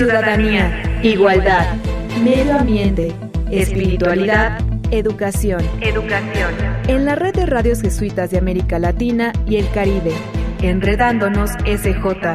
ciudadanía, igualdad, medio ambiente, espiritualidad, educación. Educación. En la red de radios jesuitas de América Latina y el Caribe. Enredándonos SJ.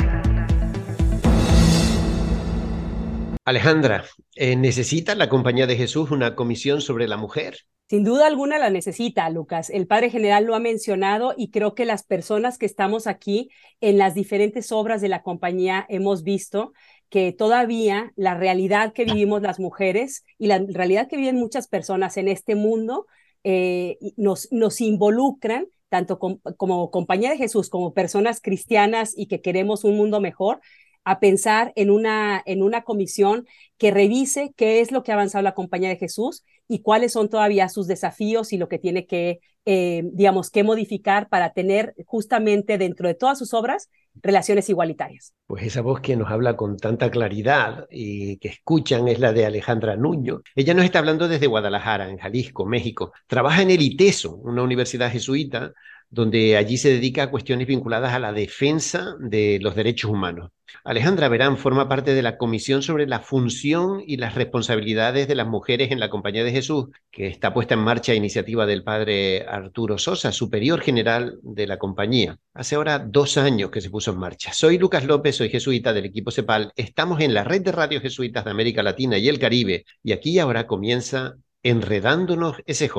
Alejandra, eh, ¿necesita la Compañía de Jesús una comisión sobre la mujer? Sin duda alguna la necesita, Lucas. El Padre General lo ha mencionado y creo que las personas que estamos aquí en las diferentes obras de la compañía hemos visto que todavía la realidad que vivimos las mujeres y la realidad que viven muchas personas en este mundo eh, nos, nos involucran tanto como compañía de Jesús, como personas cristianas y que queremos un mundo mejor, a pensar en una, en una comisión que revise qué es lo que ha avanzado la compañía de Jesús y cuáles son todavía sus desafíos y lo que tiene que, eh, digamos, que modificar para tener justamente dentro de todas sus obras relaciones igualitarias. Pues esa voz que nos habla con tanta claridad y que escuchan es la de Alejandra Nuño. Ella nos está hablando desde Guadalajara, en Jalisco, México. Trabaja en el ITESO, una universidad jesuita, donde allí se dedica a cuestiones vinculadas a la defensa de los derechos humanos. Alejandra Verán forma parte de la Comisión sobre la función y las responsabilidades de las mujeres en la Compañía de Jesús, que está puesta en marcha a iniciativa del padre Arturo Sosa, superior general de la compañía. Hace ahora dos años que se puso en marcha. Soy Lucas López, soy jesuita del equipo CEPAL. Estamos en la red de radios jesuitas de América Latina y el Caribe y aquí ahora comienza Enredándonos SJ.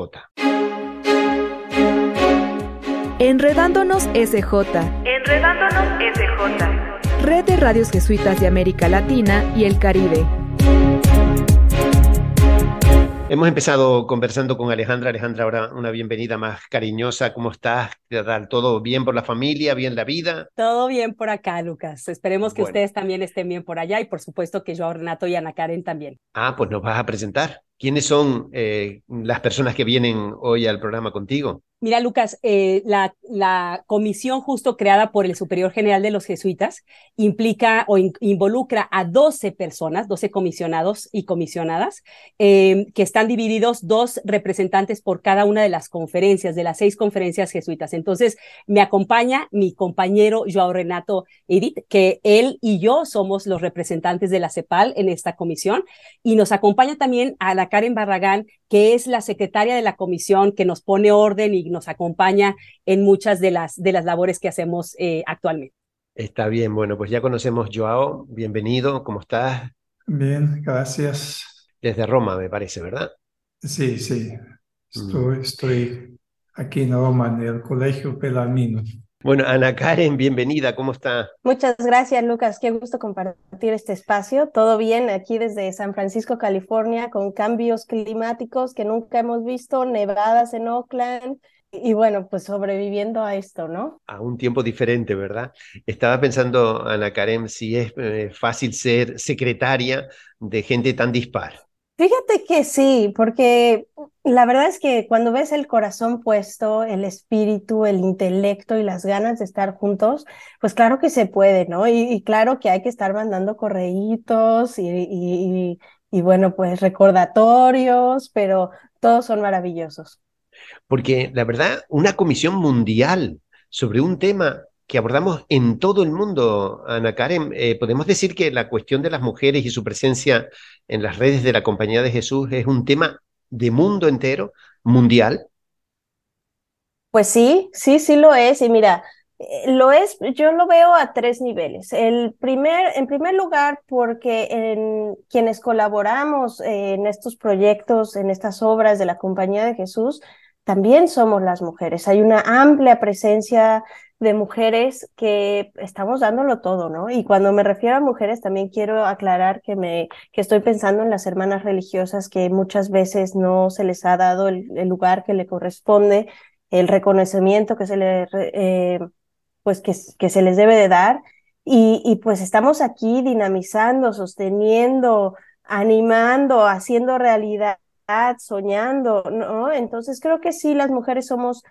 Enredándonos SJ. Enredándonos SJ. Red de Radios Jesuitas de América Latina y el Caribe. Hemos empezado conversando con Alejandra. Alejandra, ahora una bienvenida más cariñosa. ¿Cómo estás? ¿Todo bien por la familia? ¿Bien la vida? Todo bien por acá, Lucas. Esperemos que ustedes también estén bien por allá y por supuesto que yo, Renato y Ana Karen también. Ah, pues nos vas a presentar. ¿Quiénes son eh, las personas que vienen hoy al programa contigo? Mira, Lucas, eh, la, la, comisión justo creada por el Superior General de los Jesuitas implica o involucra a 12 personas, 12 comisionados y comisionadas, eh, que están divididos dos representantes por cada una de las conferencias, de las seis conferencias jesuitas. Entonces, me acompaña mi compañero Joao Renato Edith, que él y yo somos los representantes de la CEPAL en esta comisión, y nos acompaña también a la Karen Barragán, que es la secretaria de la comisión, que nos pone orden y nos acompaña en muchas de las, de las labores que hacemos eh, actualmente. Está bien, bueno, pues ya conocemos Joao, bienvenido, ¿cómo estás? Bien, gracias. Desde Roma, me parece, ¿verdad? Sí, sí, estoy, mm. estoy aquí en Roma, en el Colegio Pelamino. Bueno, Ana Karen, bienvenida, ¿cómo está? Muchas gracias, Lucas. Qué gusto compartir este espacio. Todo bien aquí desde San Francisco, California, con cambios climáticos que nunca hemos visto, nevadas en Oakland, y bueno, pues sobreviviendo a esto, ¿no? A un tiempo diferente, ¿verdad? Estaba pensando, Ana Karen, si es eh, fácil ser secretaria de gente tan dispar. Fíjate que sí, porque la verdad es que cuando ves el corazón puesto, el espíritu, el intelecto y las ganas de estar juntos, pues claro que se puede, ¿no? Y, claro que hay que estar mandando correitos y, y, y bueno, pues recordatorios, pero todos son maravillosos. Porque la verdad, una comisión mundial sobre un tema que abordamos en todo el mundo, Ana Karen, eh, podemos decir que la cuestión de las mujeres y su presencia en las redes de la Compañía de Jesús es un tema de mundo entero, mundial. Pues sí, sí, sí lo es. Y mira, eh, lo es, yo lo veo a tres niveles. El primer, en primer lugar, porque en quienes colaboramos en estos proyectos, en estas obras de la Compañía de Jesús, también somos las mujeres. Hay una amplia presencia de mujeres que estamos dándolo todo, ¿no? Y cuando me refiero a mujeres, también quiero aclarar que me que estoy pensando en las hermanas religiosas que muchas veces no se les ha dado el, lugar que le corresponde, el reconocimiento que se le eh, pues que, que se les debe de dar. Y, y pues estamos aquí dinamizando, sosteniendo, animando, haciendo realidad soñando, ¿no? Entonces creo que sí, las mujeres somos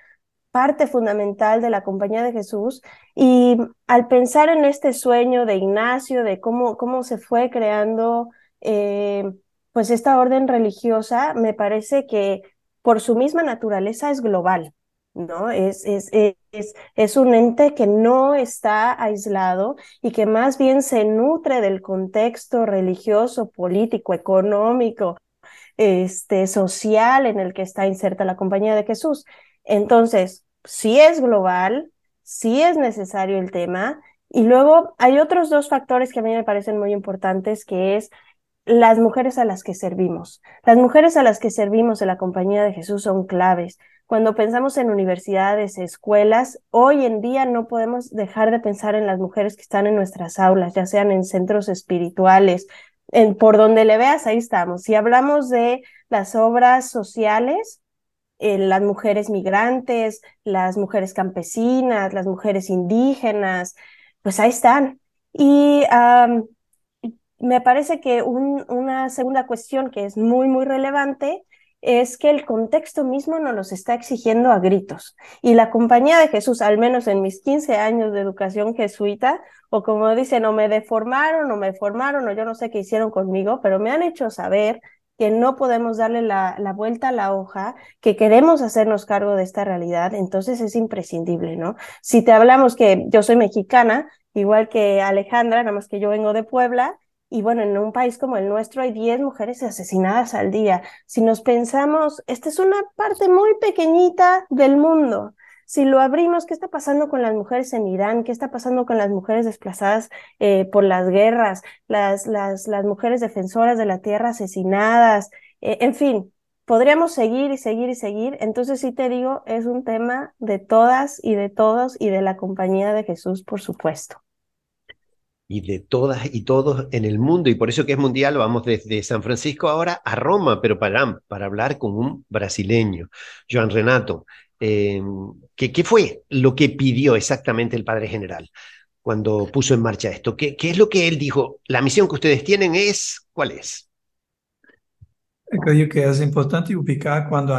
parte fundamental de la compañía de Jesús y al pensar en este sueño de Ignacio, de cómo, cómo se fue creando eh, pues esta orden religiosa, me parece que por su misma naturaleza es global, ¿no? Es, es, es un ente que no está aislado y que más bien se nutre del contexto religioso, político, económico, este, social en el que está inserta la compañía de Jesús. Entonces, sí es global, sí es necesario el tema. Y luego hay otros dos factores que a mí me parecen muy importantes, que es las mujeres a las que servimos. Las mujeres a las que servimos en la compañía de Jesús son claves. Cuando pensamos en universidades, escuelas, hoy en día no podemos dejar de pensar en las mujeres que están en nuestras aulas, ya sean en centros espirituales, en, por donde le veas, ahí estamos. Si hablamos de las obras sociales, eh, las mujeres migrantes, las mujeres campesinas, las mujeres indígenas, pues ahí están. Y me parece que una segunda cuestión que es muy, muy relevante es que el contexto mismo nos los está exigiendo a gritos. Y la compañía de Jesús, al menos en mis 15 años de educación jesuita, o como dicen, o me deformaron, o me formaron, o yo no sé qué hicieron conmigo, pero me han hecho saber que no podemos darle la, la, vuelta a la hoja, que queremos hacernos cargo de esta realidad, entonces es imprescindible, ¿no? Si te hablamos que yo soy mexicana, igual que Alejandra, nada más que yo vengo de Puebla, y bueno, en un país como el nuestro hay 10 mujeres asesinadas al día. Si nos pensamos, esta es una parte muy pequeñita del mundo. Si lo abrimos, ¿qué está pasando con las mujeres en Irán? ¿Qué está pasando con las mujeres desplazadas eh, por las guerras? Las, las, las mujeres defensoras de la tierra asesinadas. Eh, en fin, podríamos seguir y seguir y seguir. Entonces sí te digo, es un tema de todas y de todos y de la compañía de Jesús, por supuesto y de todas y todos en el mundo. Y por eso que es mundial, vamos desde San Francisco ahora a Roma, pero para, para hablar con un brasileño, Joan Renato. Eh, ¿qué, ¿Qué fue lo que pidió exactamente el Padre General cuando puso en marcha esto? ¿Qué, ¿Qué es lo que él dijo? La misión que ustedes tienen es, ¿cuál es? Creo que es importante ubicar cuando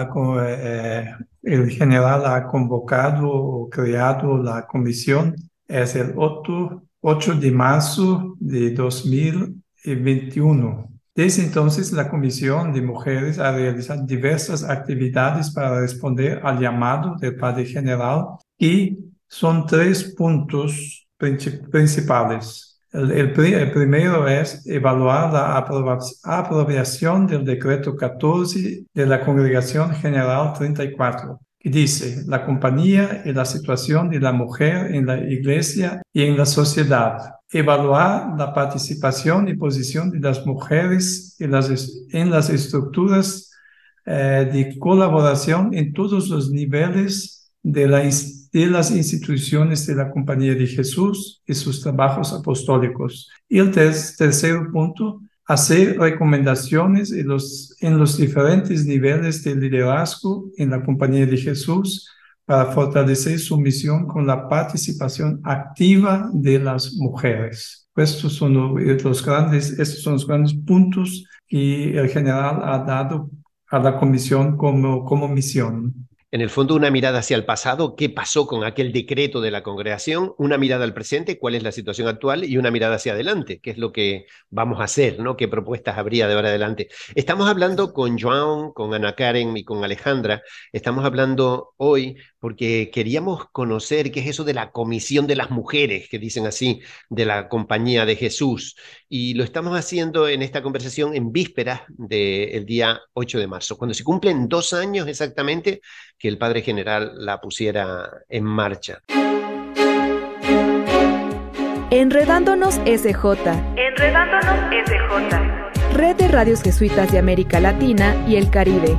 eh, el general ha convocado o creado la comisión, es el otro 8 de marzo de 2021. Desde entonces, la Comisión de Mujeres ha realizado diversas actividades para responder al llamado del Padre General y son tres puntos principales. El, primero es evaluar la aprobación del decreto 14 de la Congregación General 34, que dice la compañía y la situación de la mujer en la iglesia y en la sociedad. Evaluar la participación y posición de las mujeres en las, en las estructuras eh, de colaboración en todos los niveles de, la, de las instituciones de la Compañía de Jesús y sus trabajos apostólicos. Y el tercer punto, hacer recomendaciones en los, en los diferentes niveles de liderazgo en la compañía de Jesús para fortalecer su misión con la participación activa de las mujeres. Estos son los grandes, estos son los grandes puntos que el general ha dado a la comisión como, como misión en el fondo una mirada hacia el pasado, qué pasó con aquel decreto de la congregación, una mirada al presente, cuál es la situación actual y una mirada hacia adelante, qué es lo que vamos a hacer, ¿no? qué propuestas habría de ahora adelante. Estamos hablando con Joan, con Ana Karen y con Alejandra, estamos hablando hoy porque queríamos conocer qué es eso de la comisión de las mujeres, que dicen así, de la compañía de Jesús. Y lo estamos haciendo en esta conversación en vísperas del día 8 de marzo, cuando se cumplen dos años exactamente que el Padre General la pusiera en marcha. Enredándonos SJ. Enredándonos SJ. Red de Radios Jesuitas de América Latina y el Caribe.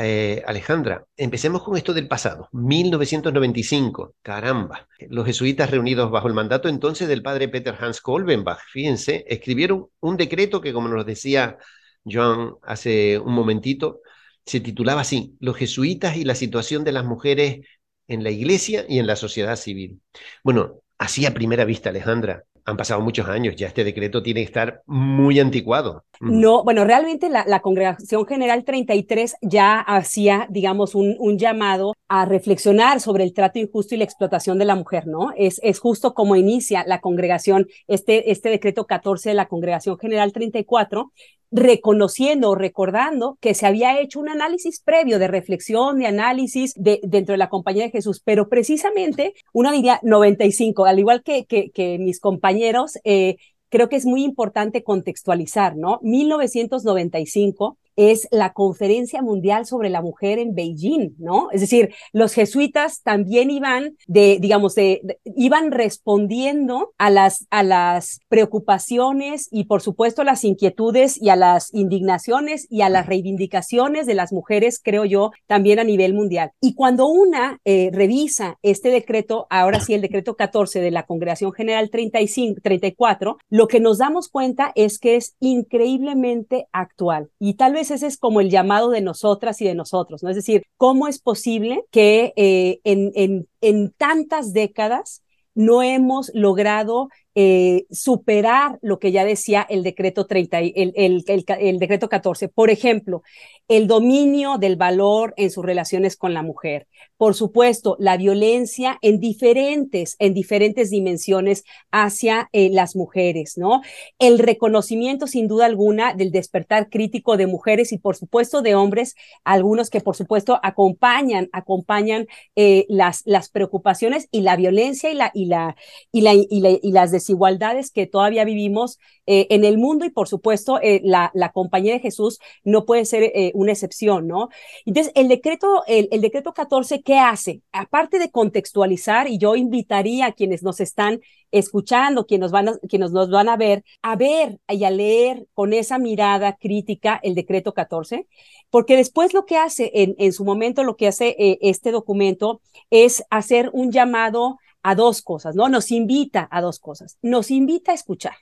Eh, Alejandra, empecemos con esto del pasado, 1995, caramba. Los jesuitas reunidos bajo el mandato entonces del padre Peter Hans Kolbenbach, fíjense, escribieron un decreto que, como nos decía Joan hace un momentito, se titulaba así, Los jesuitas y la situación de las mujeres en la iglesia y en la sociedad civil. Bueno, así a primera vista, Alejandra, han pasado muchos años, ya este decreto tiene que estar muy anticuado. No, bueno, realmente la, Congregación General 33 ya hacía, digamos, un, llamado a reflexionar sobre el trato injusto y la explotación de la mujer, ¿no? Es, es justo como inicia la congregación, este, este decreto 14 de la Congregación General 34, reconociendo o recordando que se había hecho un análisis previo de reflexión, de análisis de, dentro de la compañía de Jesús, pero precisamente, una diría 95, al igual que, que, que mis compañeros, eh, creo que es muy importante contextualizar, ¿no? 1995 es la Conferencia Mundial sobre la Mujer en Beijing, ¿no? Es decir, los jesuitas también iban de, digamos, de, iban respondiendo a las, a las preocupaciones y, por supuesto, a las inquietudes y a las indignaciones y a las reivindicaciones de las mujeres, creo yo, también a nivel mundial. Y cuando una eh, revisa este decreto, ahora sí, el decreto 14 de la Congregación General 35, 34, lo que nos damos cuenta es que es increíblemente actual y tal vez ese es como el llamado de nosotras y de nosotros, ¿no? Es decir, ¿cómo es posible que eh, en, en, en tantas décadas no hemos logrado eh, superar lo que ya decía el decreto 30, el, el, decreto 14. Por ejemplo, el dominio del valor en sus relaciones con la mujer. Por supuesto, la violencia en diferentes, en diferentes dimensiones hacia eh, las mujeres, ¿no? El reconocimiento, sin duda alguna, del despertar crítico de mujeres y, por supuesto, de hombres, algunos que, por supuesto, acompañan, acompañan eh, las, las preocupaciones y la violencia y la, y la, y y, la, y las desigualdades que todavía vivimos eh, en el mundo y por supuesto eh, la, la, compañía de Jesús no puede ser eh, una excepción, ¿no? Entonces, el decreto, el, el, decreto 14, ¿qué hace? Aparte de contextualizar, y yo invitaría a quienes nos están escuchando, quienes nos van a, quienes nos van a ver, a ver y a leer con esa mirada crítica el decreto 14, porque después lo que hace en, en su momento, lo que hace este documento es hacer un llamado a dos cosas, ¿no? Nos invita a dos cosas. Nos invita a escuchar,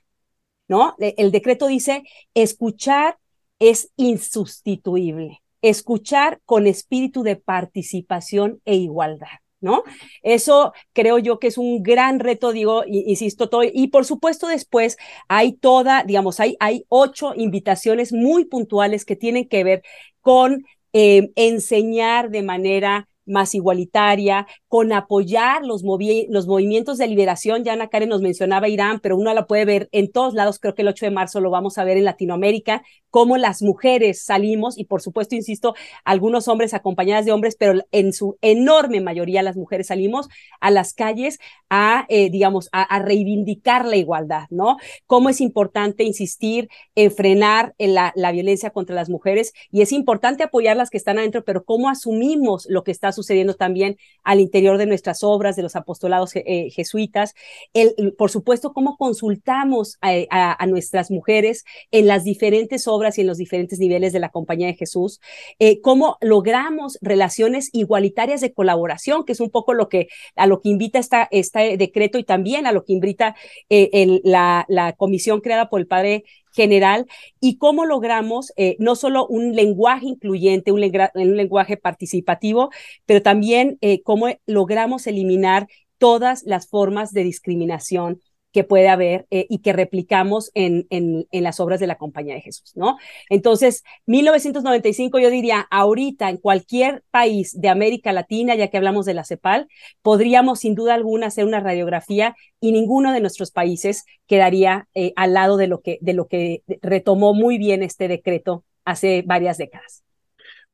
¿no? El decreto dice, escuchar es insustituible. Escuchar con espíritu de participación e igualdad. ¿no? Eso creo yo que es un gran reto, digo, insisto, todo, y por supuesto después hay toda, digamos, hay, hay ocho invitaciones muy puntuales que tienen que ver con eh, enseñar de manera más igualitaria, con apoyar los, los movimientos de liberación. Ya Ana Karen nos mencionaba Irán, pero uno la puede ver en todos lados. Creo que el 8 de marzo lo vamos a ver en Latinoamérica, cómo las mujeres salimos y por supuesto, insisto, algunos hombres acompañadas de hombres, pero en su enorme mayoría las mujeres salimos a las calles a, eh, digamos, a, reivindicar la igualdad, ¿no? Cómo es importante insistir en frenar en la, la violencia contra las mujeres y es importante apoyar las que están adentro, pero cómo asumimos lo que está sucediendo también al interior de nuestras obras, de los apostolados eh, jesuitas. El, por supuesto, cómo consultamos a, a, nuestras mujeres en las diferentes obras y en los diferentes niveles de la Compañía de Jesús. Eh, cómo logramos relaciones igualitarias de colaboración, que es un poco lo que, a lo que invita esta, este decreto y también a lo que invita eh, la, la comisión creada por el padre general y cómo logramos eh, no solo un lenguaje incluyente, un, lenguaje participativo, pero también eh, cómo logramos eliminar todas las formas de discriminación que puede haber eh, y que replicamos en, en, las obras de la Compañía de Jesús, ¿no? Entonces, 1995, yo diría, ahorita en cualquier país de América Latina, ya que hablamos de la CEPAL, podríamos sin duda alguna hacer una radiografía y ninguno de nuestros países quedaría eh, al lado de lo, que, de lo que retomó muy bien este decreto hace varias décadas.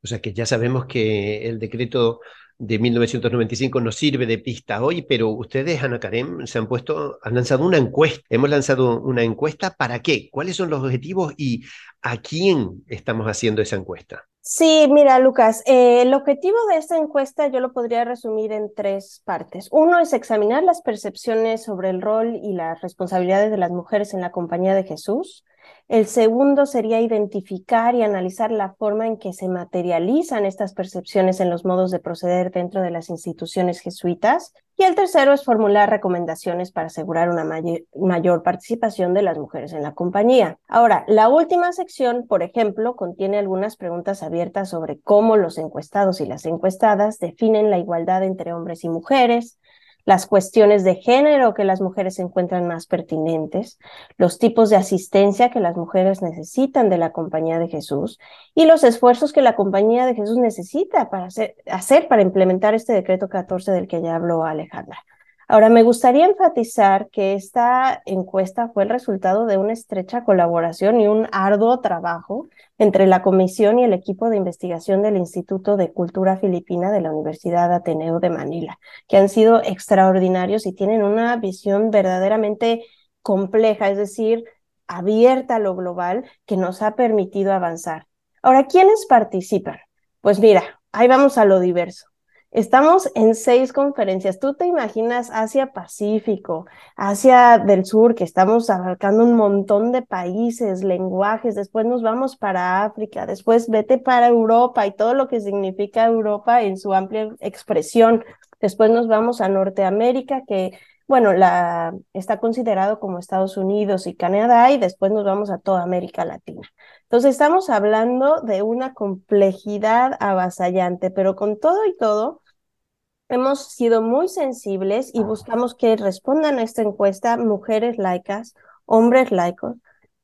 O sea que ya sabemos que el decreto de 1995 nos sirve de pista hoy, pero ustedes, Ana Karen, se han puesto, han lanzado una encuesta. Hemos lanzado una encuesta para qué, cuáles son los objetivos y a quién estamos haciendo esa encuesta. Sí, mira, Lucas, eh, el objetivo de esta encuesta yo lo podría resumir en tres partes. Uno es examinar las percepciones sobre el rol y las responsabilidades de las mujeres en la compañía de Jesús. El segundo sería identificar y analizar la forma en que se materializan estas percepciones en los modos de proceder dentro de las instituciones jesuitas. Y el tercero es formular recomendaciones para asegurar una mayor, participación de las mujeres en la compañía. Ahora, la última sección, por ejemplo, contiene algunas preguntas abiertas sobre cómo los encuestados y las encuestadas definen la igualdad entre hombres y mujeres, las cuestiones de género que las mujeres encuentran más pertinentes, los tipos de asistencia que las mujeres necesitan de la Compañía de Jesús y los esfuerzos que la Compañía de Jesús necesita para hacer, hacer para implementar este decreto 14 del que ya habló Alejandra. Ahora, me gustaría enfatizar que esta encuesta fue el resultado de una estrecha colaboración y un arduo trabajo entre la comisión y el equipo de investigación del Instituto de Cultura Filipina de la Universidad Ateneo de Manila, que han sido extraordinarios y tienen una visión verdaderamente compleja, es decir, abierta a lo global, que nos ha permitido avanzar. Ahora, ¿quiénes participan? Pues mira, ahí vamos a lo diverso. Estamos en seis conferencias. Tú te imaginas Asia Pacífico, Asia del Sur, que estamos abarcando un montón de países, lenguajes, después nos vamos para África, después vete para Europa y todo lo que significa Europa en su amplia expresión. Después nos vamos a Norteamérica, que bueno, la, está considerado como Estados Unidos y Canadá, y después nos vamos a toda América Latina. Entonces, estamos hablando de una complejidad avasallante, pero con todo y todo, hemos sido muy sensibles y buscamos que respondan a esta encuesta mujeres laicas, hombres laicos,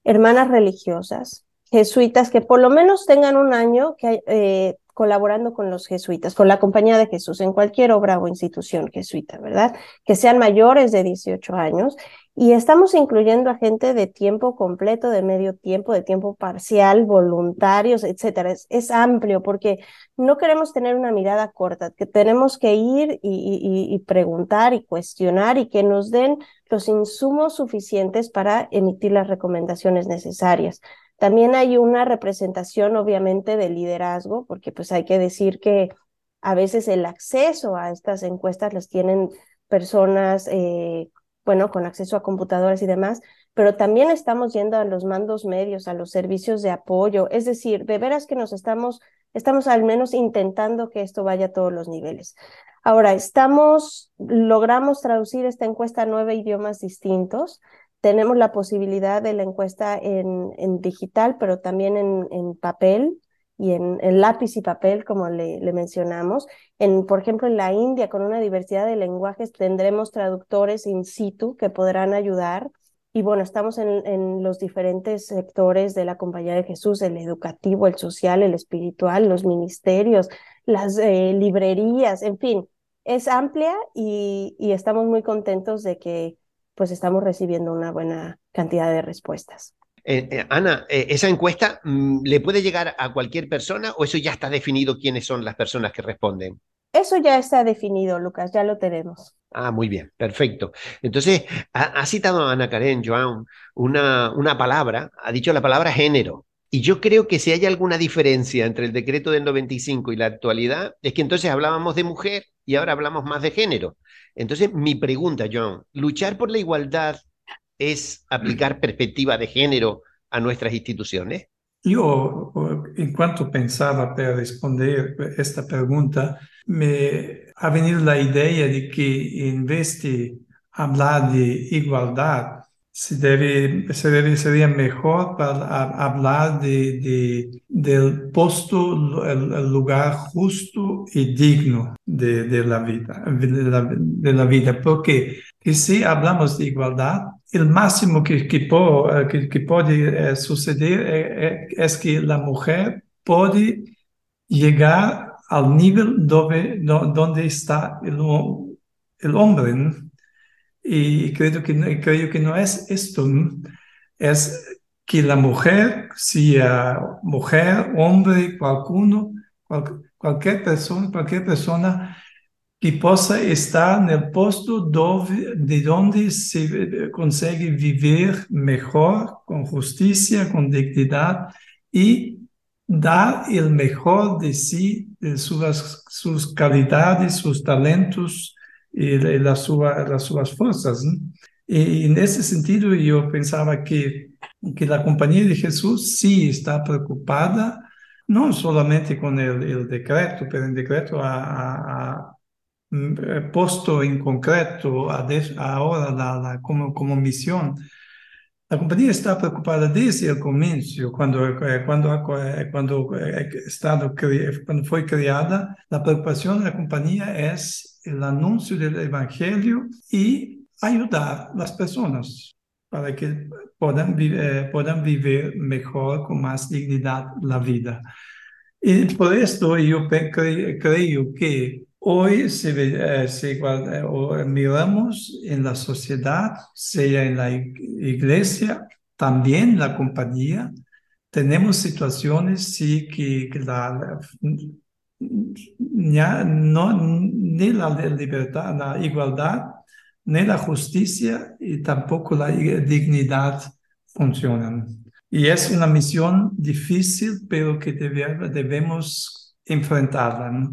hermanas religiosas, jesuitas, que por lo menos tengan un año que, eh, colaborando con los jesuitas, con la Compañía de Jesús, en cualquier obra o institución jesuita, ¿verdad? Que sean mayores de 18 años. Y estamos incluyendo a gente de tiempo completo, de medio tiempo, de tiempo parcial, voluntarios, etcétera. Es, amplio porque no queremos tener una mirada corta, que tenemos que ir y, y preguntar y cuestionar y que nos den los insumos suficientes para emitir las recomendaciones necesarias. También hay una representación, obviamente, de liderazgo, porque pues hay que decir que a veces el acceso a estas encuestas las tienen personas, eh, bueno, con acceso a computadoras y demás, pero también estamos yendo a los mandos medios, a los servicios de apoyo, es decir, de veras que nos estamos, estamos al menos intentando que esto vaya a todos los niveles. Ahora, estamos, logramos traducir esta encuesta a nueve idiomas distintos tenemos la posibilidad de la encuesta en, en digital, pero también en, en papel y en, en, lápiz y papel, como le, le, mencionamos. En, por ejemplo, en la India, con una diversidad de lenguajes, tendremos traductores in situ que podrán ayudar. Y bueno, estamos en, en los diferentes sectores de la Compañía de Jesús, el educativo, el social, el espiritual, los ministerios, las eh, librerías, en fin, es amplia y, y estamos muy contentos de que pues estamos recibiendo una buena cantidad de respuestas. Eh, eh, Ana, eh, ¿esa encuesta mm, le puede llegar a cualquier persona o eso ya está definido quiénes son las personas que responden? Eso ya está definido, Lucas, ya lo tenemos. Ah, muy bien, perfecto. Entonces, ha, citado a Ana Karen Joan una, una palabra, ha dicho la palabra género. Y yo creo que si hay alguna diferencia entre el decreto del 95 y la actualidad, es que entonces hablábamos de mujer y ahora hablamos más de género. Entonces, mi pregunta, John, ¿luchar por la igualdad es aplicar perspectiva de género a nuestras instituciones? Yo, en cuanto pensaba para responder esta pregunta, me ha venido la idea de que en vez de hablar de igualdad, se debe, se debe, sería mejor para hablar de, de del puesto, el, lugar justo y digno de, de la vida, de la, de la, vida, porque si hablamos de igualdad, el máximo que, que, que, que puede eh, suceder eh, eh, es que la mujer puede llegar al nivel donde, donde está el, el hombre. Y creo que, creo que no es esto, es que la mujer, sea mujer, hombre, cualcuno, cualquier persona, cualquier persona que pueda estar en el puesto de donde se consigue vivir mejor, con justicia, con dignidad y dar el mejor de sí, de sus, sus calidades, sus talentos, y las, las sus fuerzas. Y en ese sentido yo pensaba que, que la Compañía de Jesús sí está preocupada, no solamente con el, el decreto, pero el decreto ha, puesto en concreto a ahora la, como, como misión La compañía está preocupada desde el comienzo, cuando, eh, cuando, eh, cuando, eh, estado, cuando fue creada, la preocupación de la compañía es el anuncio del Evangelio y ayudar a las personas para que puedan, puedan vivir mejor, con más dignidad la vida. Y por esto yo creo que Hoy se, eh, eh, miramos en la sociedad, sea en la iglesia, también la compañía, tenemos situaciones sí, que, la, no, ni la libertad, la igualdad, ni la justicia y tampoco la dignidad funcionan. Y es una misión difícil, pero que debemos enfrentarla.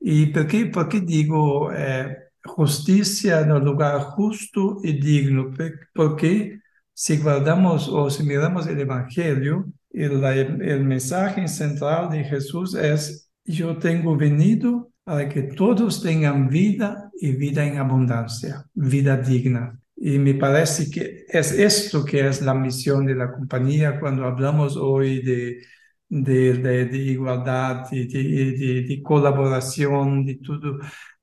¿Y por qué, por qué digo eh, justicia en un lugar justo y digno? Porque si guardamos o si miramos el Evangelio, el, el mensaje central de Jesús es, yo tengo venido para que todos tengan vida y vida en abundancia, vida digna. Y me parece que es esto que es la misión de la compañía cuando hablamos hoy de de, de, igualdad, de, de, colaboración, de todo.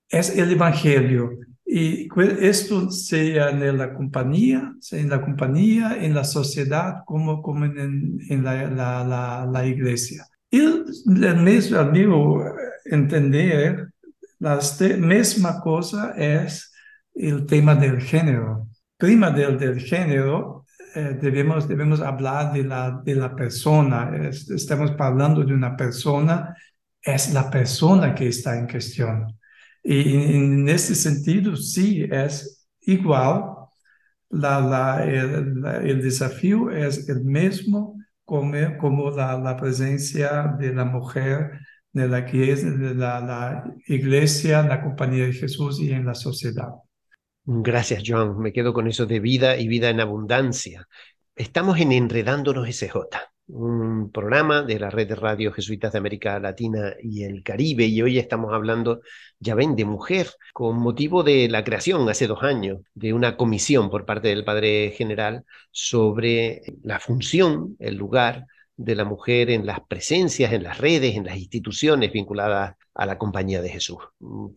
Es el Evangelio. Y esto sea en la compañía, sea en la compañía, en la sociedad, como, como en, en la, la, la, iglesia. Y el mismo, al mismo entender, la misma cosa es el tema del género. Prima del, del género eh, debemos, debemos hablar de la, de la persona. estamos hablando de una persona, es la persona que está en cuestión. Y en, ese sentido, sí, es igual. La, la, el, desafío es el mismo como, como la, presencia de la mujer de la, de la iglesia, la compañía de Jesús y en la sociedad. Gracias, John. Me quedo con eso de vida y vida en abundancia. Estamos en Enredándonos SJ, un programa de la red de radio jesuitas de América Latina y el Caribe, y hoy estamos hablando, ya ven, de mujer, con motivo de la creación hace dos años de una comisión por parte del Padre General sobre la función, el lugar de la mujer en las presencias, en las redes, en las instituciones vinculadas a la compañía de Jesús.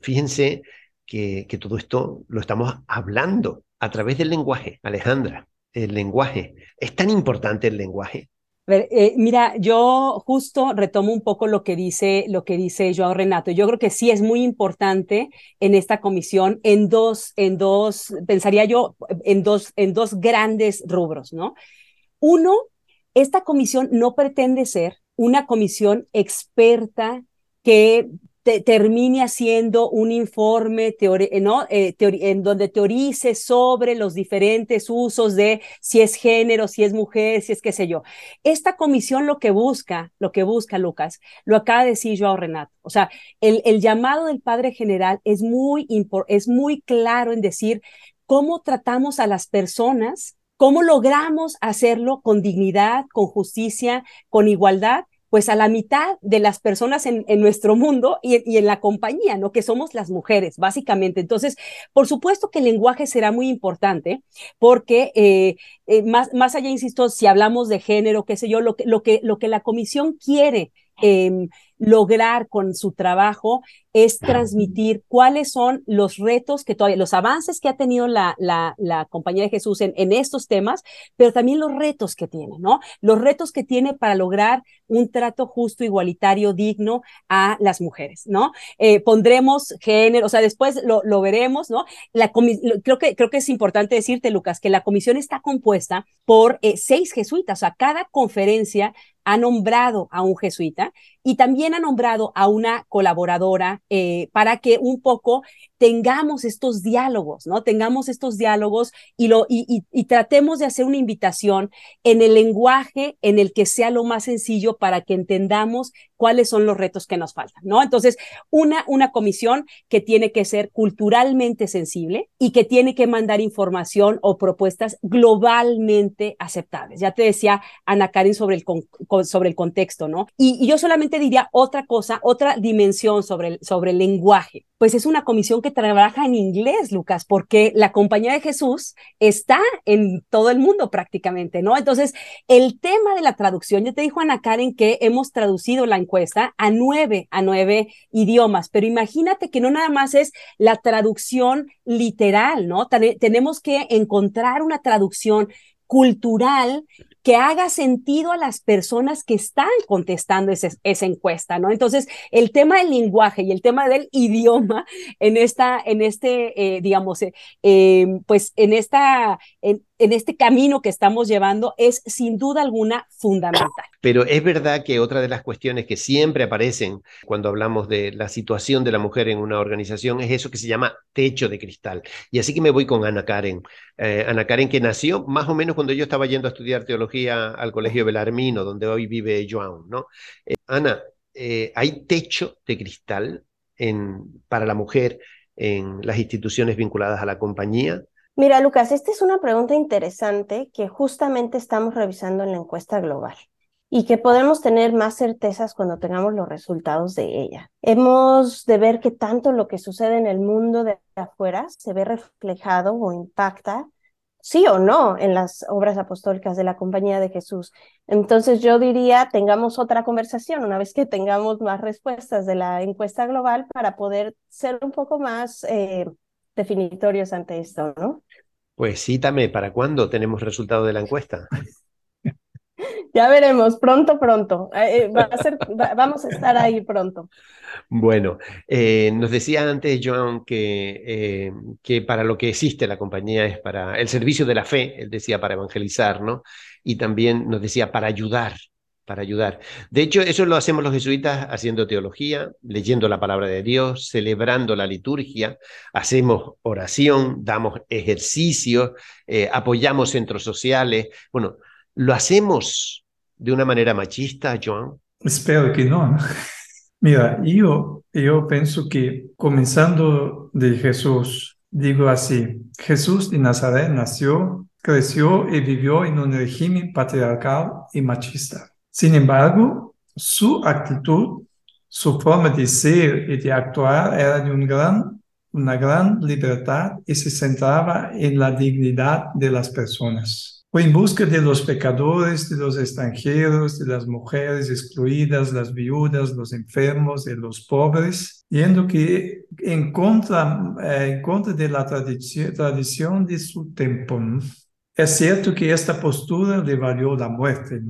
Fíjense que, todo esto lo estamos hablando a través del lenguaje, Alejandra. El lenguaje. ¿Es tan importante el lenguaje? Eh, mira, yo justo retomo un poco lo que dice lo que dice Joao Renato. Yo creo que sí es muy importante en esta comisión en dos en dos pensaría yo en dos en dos grandes rubros, ¿no? Uno, esta comisión no pretende ser una comisión experta que termine haciendo un informe ¿no? Eh, en donde teorice sobre los diferentes usos de si es género, si es mujer, si es qué sé yo. Esta comisión lo que busca, lo que busca Lucas, lo acaba de decir Joao Renato. O sea, el, el llamado del Padre General es muy, es muy claro en decir cómo tratamos a las personas, cómo logramos hacerlo con dignidad, con justicia, con igualdad pues a la mitad de las personas en, nuestro mundo y, en la compañía, ¿no? Que somos las mujeres, básicamente. Entonces, por supuesto que el lenguaje será muy importante porque eh, eh, más, allá, insisto, si hablamos de género, qué sé yo, lo que la comisión quiere Em, lograr con su trabajo es transmitir cuáles son los retos que todavía, los avances que ha tenido la, la, la Compañía de Jesús en, en, estos temas, pero también los retos que tiene, ¿no? Los retos que tiene para lograr un trato justo, igualitario, digno a las mujeres, ¿no? Eh, pondremos género, o sea, después lo, lo veremos, ¿no? La creo, que, creo que es importante decirte, Lucas, que la comisión está compuesta por eh, seis jesuitas, o sea, cada conferencia ha nombrado a un jesuita y también ha nombrado a una colaboradora eh, para que un poco tengamos estos diálogos, ¿no? Tengamos estos diálogos y, lo, y, y, tratemos de hacer una invitación en el lenguaje en el que sea lo más sencillo para que entendamos cuáles son los retos que nos faltan, ¿no? Entonces, una, una comisión que tiene que ser culturalmente sensible y que tiene que mandar información o propuestas globalmente aceptables. Ya te decía Ana Karen sobre el, sobre el contexto, ¿no? Y, y yo solamente diría otra cosa, otra dimensión sobre el, sobre el lenguaje. Pues es una comisión que trabaja en inglés, Lucas, porque la compañía de Jesús está en todo el mundo prácticamente, ¿no? Entonces, el tema de la traducción, ya te dijo Ana Karen que hemos traducido la encuesta a nueve, a nueve idiomas, pero imagínate que no nada más es la traducción literal, ¿no? Tenemos que encontrar una traducción cultural que haga sentido a las personas que están contestando esa encuesta, ¿no? Entonces, el tema del lenguaje y el tema del idioma en esta, en este, eh, digamos, eh, eh, pues en esta, en, en este camino que estamos llevando es sin duda alguna fundamental. Pero es verdad que otra de las cuestiones que siempre aparecen cuando hablamos de la situación de la mujer en una organización es eso que se llama techo de cristal. Y así que me voy con Ana Karen. Eh, Ana Karen que nació más o menos cuando yo estaba yendo a estudiar teología al Colegio Belarmino, donde hoy vive Joan. ¿no? Eh, Ana, eh, ¿hay techo de cristal en, para la mujer en las instituciones vinculadas a la compañía? Mira, Lucas, esta es una pregunta interesante que justamente estamos revisando en la encuesta global y que podremos tener más certezas cuando tengamos los resultados de ella. Hemos de ver que tanto lo que sucede en el mundo de afuera se ve reflejado o impacta, sí o no, en las obras apostólicas de la Compañía de Jesús. Entonces yo diría, tengamos otra conversación una vez que tengamos más respuestas de la encuesta global para poder ser un poco más... Eh, definitorios ante esto, ¿no? Pues cítame, ¿para cuándo tenemos resultado de la encuesta? Ya veremos, pronto, pronto. Eh, eh, vamos a estar ahí pronto. Bueno, eh, nos decía antes Joan que, que para lo que existe la compañía es para el servicio de la fe, él decía para evangelizar, ¿no? Y también nos decía para ayudar, para ayudar. De hecho, eso lo hacemos los jesuitas haciendo teología, leyendo la palabra de Dios, celebrando la liturgia, hacemos oración, damos ejercicio, eh, apoyamos centros sociales. Bueno, ¿lo hacemos de una manera machista, Joan? Espero que no. Mira, yo, yo pienso que comenzando de Jesús, digo así, Jesús de Nazaret nació, creció y vivió en un régimen patriarcal y machista. Sin embargo, su actitud, su forma de ser y de actuar era de un gran, una gran libertad y se centraba en la dignidad de las personas. Fue en busca de los pecadores, de los extranjeros, de las mujeres excluidas, las viudas, los enfermos, de los pobres, yendo que en contra, eh, en contra de la tradición, tradición de su tiempo. Es cierto que esta postura le valió la muerte,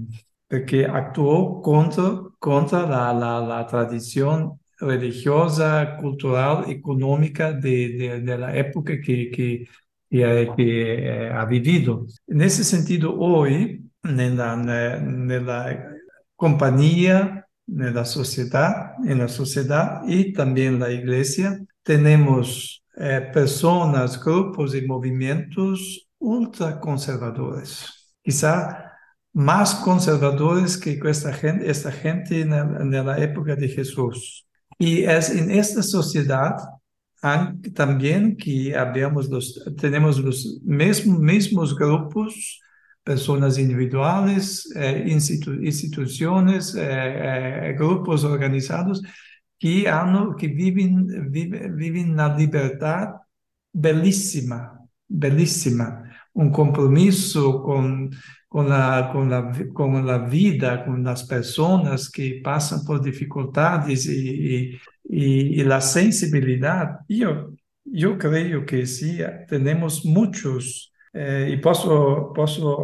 porque actuó contra, contra la, la, la tradición religiosa, cultural, económica de, de, la época que, que, que, eh, ha vivido. En ese sentido, hoy, en la, en la compañía, en la sociedad, en la sociedad y también la iglesia, tenemos eh, personas, grupos y movimientos ultraconservadores. Quizá más conservadores que esta gente, esta gente en la, época de Jesús. Y es en esta sociedad también que habíamos los, tenemos los mismos, mismos grupos, personas individuales, eh, instituciones, eh, eh, grupos organizados que, han, que viven, viven, viven la libertad bellísima, bellísima, un compromiso con con la, con, la, con la vida, con las personas que pasan por dificultades y, y, y la sensibilidad. Yo, yo creo que sí, tenemos muchos, eh, y puedo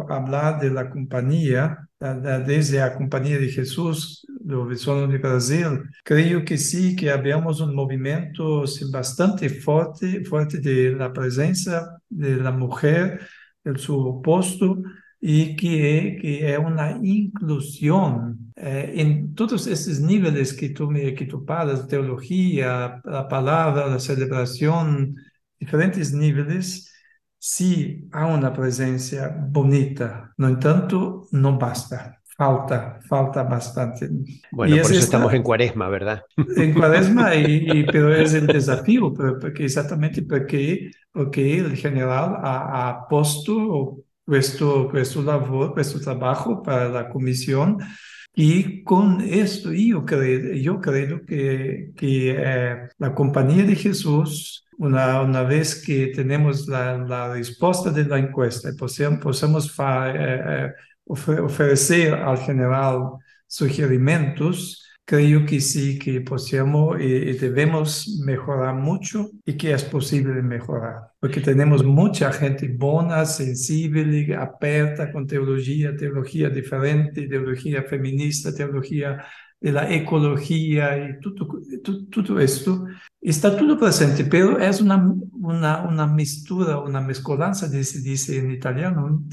hablar de la compañía, desde la Compañía de Jesús, do Visono de Brasil, creo que sí, que habíamos un movimiento bastante de la presencia de la mujer, en su puesto, y que, que es una inclusión eh, en todos esos niveles que tú, me, que tú paras, teología, la palabra, la celebración, diferentes niveles, sí hay una presencia bonita. No entanto, no basta. Falta, falta bastante. Bueno, por eso estamos en cuaresma, ¿verdad? En cuaresma, y, pero es el desafío, porque exactamente porque, porque el general ha, ha puesto questo, questo lavoro, questo trabajo para la comisión. Y con esto yo creo, yo creo que, que eh, la compañía de Jesús, una, una vez que tenemos la, la respuesta de la encuesta, podemos, eh, eh, ofrecer al general sugerimentos, creo que sí, que podemos y, debemos mejorar mucho y que es posible mejorar, porque tenemos mucha gente buena, sensible, aperta con teología, teología diferente, teología feminista, teología de la ecología y todo, esto. Está todo presente, pero es una, una, una mistura, una mezcolanza, se dice en italiano,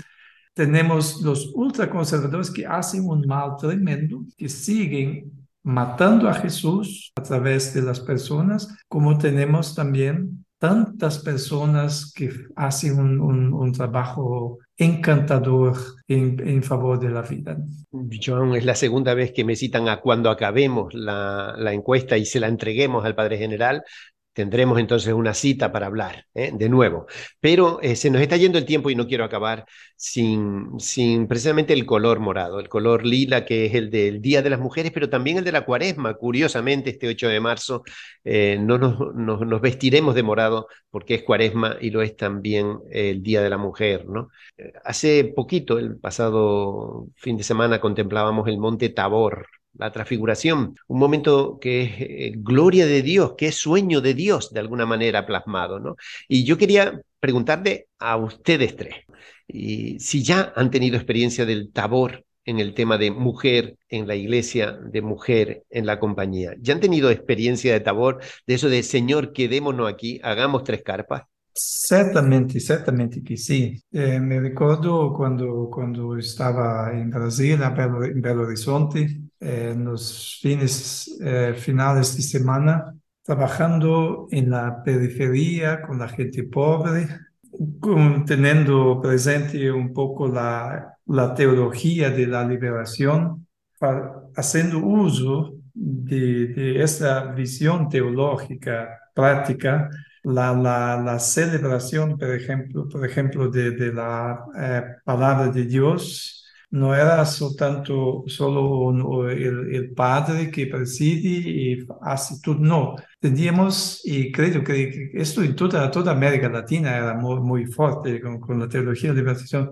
tenemos los ultraconservadores que hacen un mal tremendo, que siguen matando a Jesús a través de las personas, como tenemos también tantas personas que hacen un, un, trabajo encantador en, en, favor de la vida. John, es la segunda vez que me citan a cuando acabemos la, la encuesta y se la entreguemos al Padre General tendremos entonces una cita para hablar ¿eh? de nuevo. Pero eh, se nos está yendo el tiempo y no quiero acabar sin, precisamente el color morado, el color lila que es el del Día de las Mujeres, pero también el de la Cuaresma. Curiosamente, este 8 de marzo eh, no nos, nos, vestiremos de morado porque es Cuaresma y lo es también el Día de la Mujer. ¿no? Hace poquito, el pasado fin de semana, contemplábamos el monte Tabor la transfiguración, un momento que es eh, gloria de Dios, que es sueño de Dios de alguna manera plasmado, ¿no? Y yo quería preguntarle a ustedes tres, y si ya han tenido experiencia del tabor en el tema de mujer en la iglesia, de mujer en la compañía. ¿Ya han tenido experiencia de tabor, de eso de Señor, quedémonos aquí, hagamos tres carpas? Certamente, certamente sí. Eh, me recuerdo cuando, cuando estaba en Brasil, en Belo Horizonte, en los fines, eh, finales de semana, trabajando en la periferia con la gente pobre, teniendo presente un poco la, la teología de la liberación, haciendo uso de, de esta visión teológica práctica, la, la, celebración, por ejemplo, por ejemplo de, de la eh, palabra de Dios, no era tanto solo el, padre que preside y hace todo, no. Teníamos, y creo que esto en toda, toda América Latina era muy, muy fuerte con, la teología de liberación,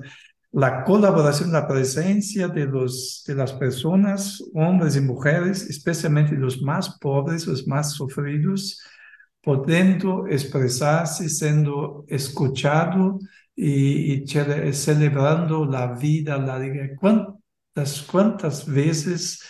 la colaboración, la presencia de, los, de las personas, hombres y mujeres, especialmente los más pobres, los más sufridos, pudiendo expresarse, siendo escuchado y, celebrando la vida, la alegría. ¿Cuántas, cuántas veces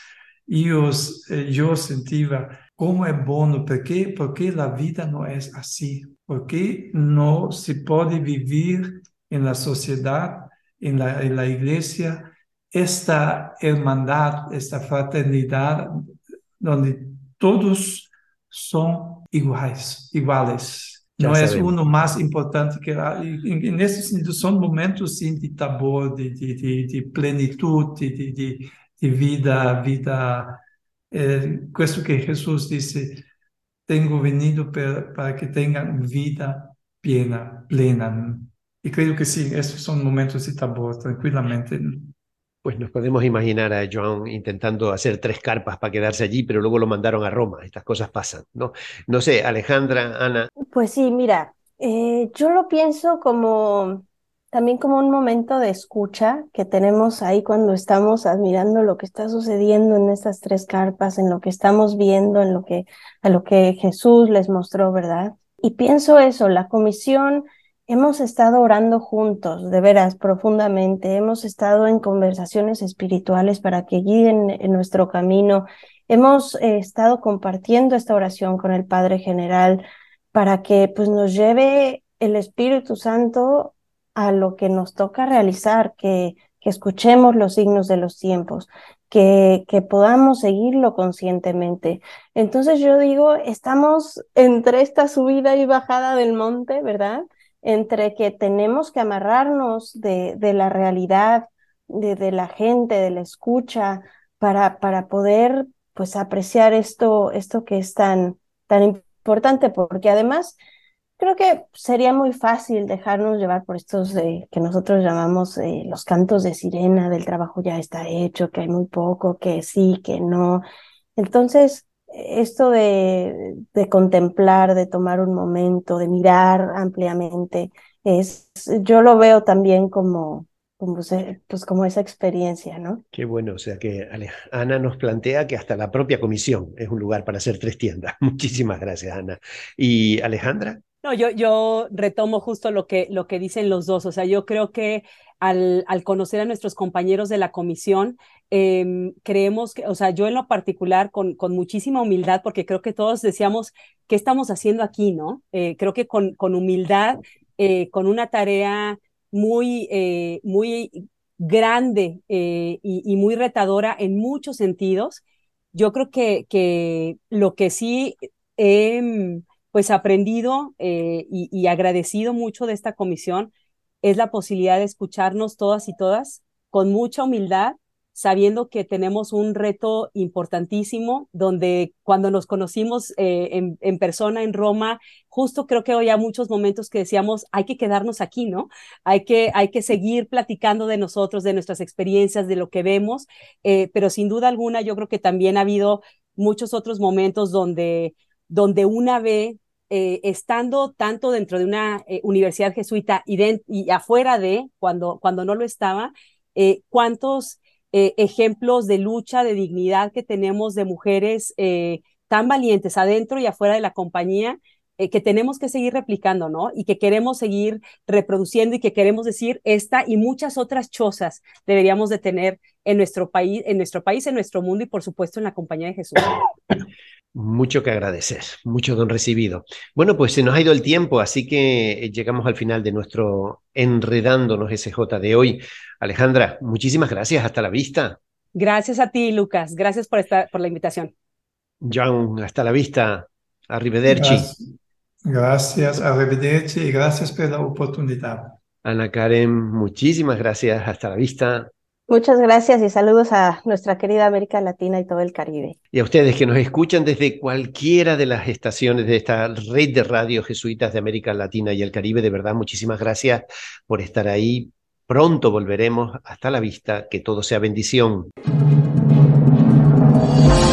yo, eh, yo sentía cómo es bueno, por qué, por qué la vida no es así, por qué no se puede vivir en la sociedad, en la, en la iglesia, esta hermandad, esta fraternidad, donde todos son iguales, iguales não é um mais importante que lá. E, nesse sentido, são momentos sim, de tabor, de, de, de, de plenitude, de, de, de, vida, vida. É, questo que Jesus disse: Tenho venido per, para que tenham vida plena, plena. E creio que sim, esses são momentos de tabor, tranquilamente. Pues nos podemos imaginar a Joan intentando hacer tres carpas para quedarse allí, pero luego lo mandaron a Roma. Estas cosas pasan, ¿no? No sé, Alejandra, Ana. Pues sí, mira, eh, yo lo pienso como también como un momento de escucha que tenemos ahí cuando estamos admirando lo que está sucediendo en estas tres carpas, en lo que estamos viendo, en lo que a lo que Jesús les mostró, ¿verdad? Y pienso eso, la comisión Hemos estado orando juntos, de veras, profundamente. Hemos estado en conversaciones espirituales para que guíen en nuestro camino. Hemos eh, estado compartiendo esta oración con el Padre General para que pues, nos lleve el Espíritu Santo a lo que nos toca realizar, que, escuchemos los signos de los tiempos, que, que podamos seguirlo conscientemente. Entonces yo digo, estamos entre esta subida y bajada del monte, ¿verdad? Entre que tenemos que amarrarnos de, de la realidad, de, de, la gente, de la escucha, para, para poder pues apreciar esto, esto que es tan, tan importante, porque además creo que sería muy fácil dejarnos llevar por estos que nosotros llamamos eh, los cantos de sirena, del trabajo ya está hecho, que hay muy poco, que sí, que no. Entonces, esto de, de contemplar, de tomar un momento, de mirar ampliamente, es, yo lo veo también como, como, pues como esa experiencia, ¿no? Qué bueno, o sea que Ana nos plantea que hasta la propia comisión es un lugar para hacer tres tiendas. Muchísimas gracias, Ana. ¿Y Alejandra? No, yo, yo retomo justo lo que, lo que dicen los dos. O sea, yo creo que al, al conocer a nuestros compañeros de la comisión, em, creemos que, o sea, yo en lo particular, con, con muchísima humildad, porque creo que todos decíamos, ¿qué estamos haciendo aquí, no? Eh, creo que con, con humildad, eh, con una tarea muy, eh, muy grande y, y, muy retadora en muchos sentidos, yo creo que, que lo que sí he pues aprendido eh, y, agradecido mucho de esta comisión es la posibilidad de escucharnos todas y todas con mucha humildad, sabiendo que tenemos un reto importantísimo, donde cuando nos conocimos eh, en, persona en Roma, justo creo que había muchos momentos que decíamos, hay que quedarnos aquí, ¿no? Hay que, hay que seguir platicando de nosotros, de nuestras experiencias, de lo que vemos, eh, pero sin duda alguna yo creo que también ha habido muchos otros momentos donde donde una ve eh, estando tanto dentro de una universidad jesuita y, y, afuera de, cuando, cuando no lo estaba, eh, cuántos ejemplos de lucha, de dignidad que tenemos de mujeres tan valientes adentro y afuera de la compañía, que tenemos que seguir replicando, ¿no? Y que queremos seguir reproduciendo y que queremos decir esta y muchas otras chozas deberíamos de tener en nuestro país, en nuestro país, en nuestro mundo y por supuesto en la compañía de Jesús. Mucho que agradecer, mucho don recibido. Bueno, pues se nos ha ido el tiempo, así que llegamos al final de nuestro Enredándonos SJ de hoy. Alejandra, muchísimas gracias, hasta la vista. Gracias a ti, Lucas, gracias por, esta, por la invitación. John, hasta la vista, arrivederci. Gracias, arrivederci y gracias por la oportunidad. Ana Karen, muchísimas gracias, hasta la vista. Muchas gracias y saludos a nuestra querida América Latina y todo el Caribe. Y a ustedes que nos escuchan desde cualquiera de las estaciones de esta red de radio jesuitas de América Latina y el Caribe, de verdad, muchísimas gracias por estar ahí. Pronto volveremos. Hasta la vista. Que todo sea bendición.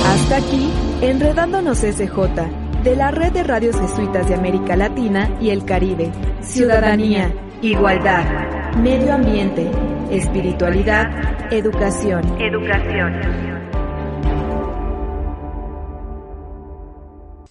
Hasta aquí, Enredándonos SJ, de la red de radios jesuitas de América Latina y el Caribe. Ciudadanía, igualdad, medio ambiente espiritualidad, educación. Educación.